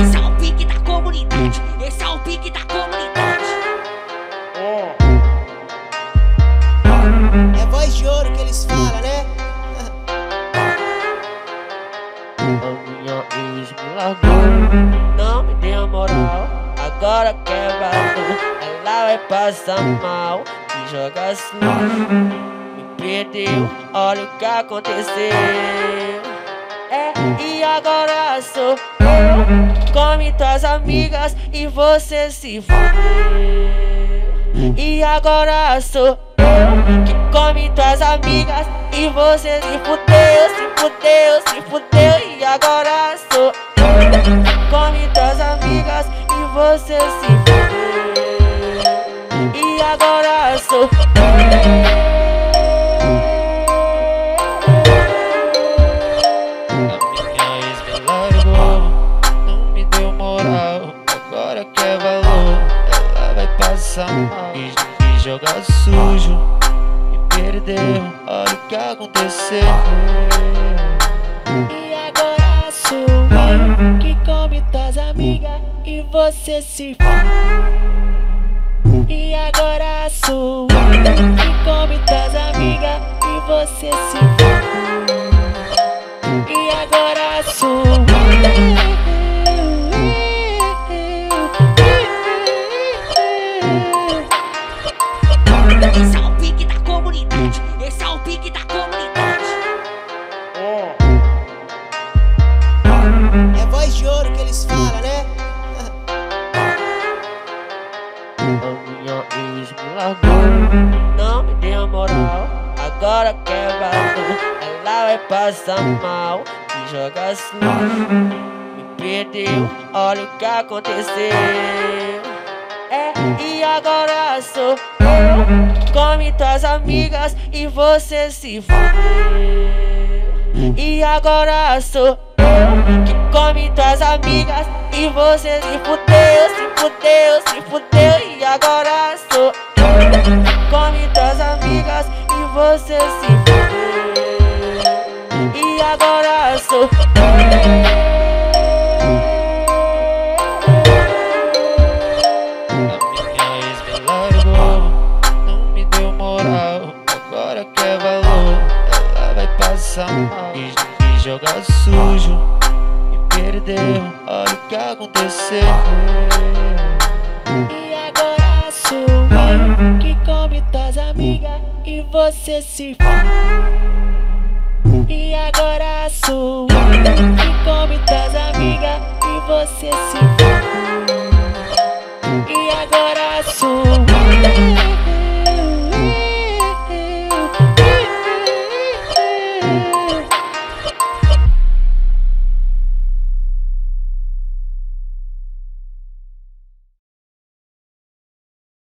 Esse é o pique da comunidade. Esse é o pique da comunidade. É voz de ouro que eles falam, né? A minha ex me largou, não me deu moral. Agora quer valor, ela vai passar mal. Me joga sujo, me perdeu. Olha o que aconteceu. É, e agora sou eu. Come tuas amigas e você se fudeu. E agora sou eu que come tuas amigas e você se fudeu, se fudeu, se fudeu. E agora sou eu come tuas amigas e você se fudeu. E agora sou A Quer valor, ela vai passar mal. E, e jogar sujo, me perdeu. Olha o que aconteceu. E agora sou eu que come tuas amigas e você se fudeu. E agora sou eu que come tuas amigas e você se fudeu. E agora sou Agora quer valor, ela vai passar mal. Me joga sujo, me perdeu. Olha o que aconteceu. É, e agora sou eu. Come tuas amigas e você se fudeu. E agora sou eu que come tuas amigas e você se fudeu, se fudeu, se fudeu. E agora sou você se fudeu. E agora sou. E, e jogar sujo, me perdeu. Olha o que aconteceu. E agora sou que come tuas amigas e você se foi. E agora sou E que come amigas e você se foi. E agora sou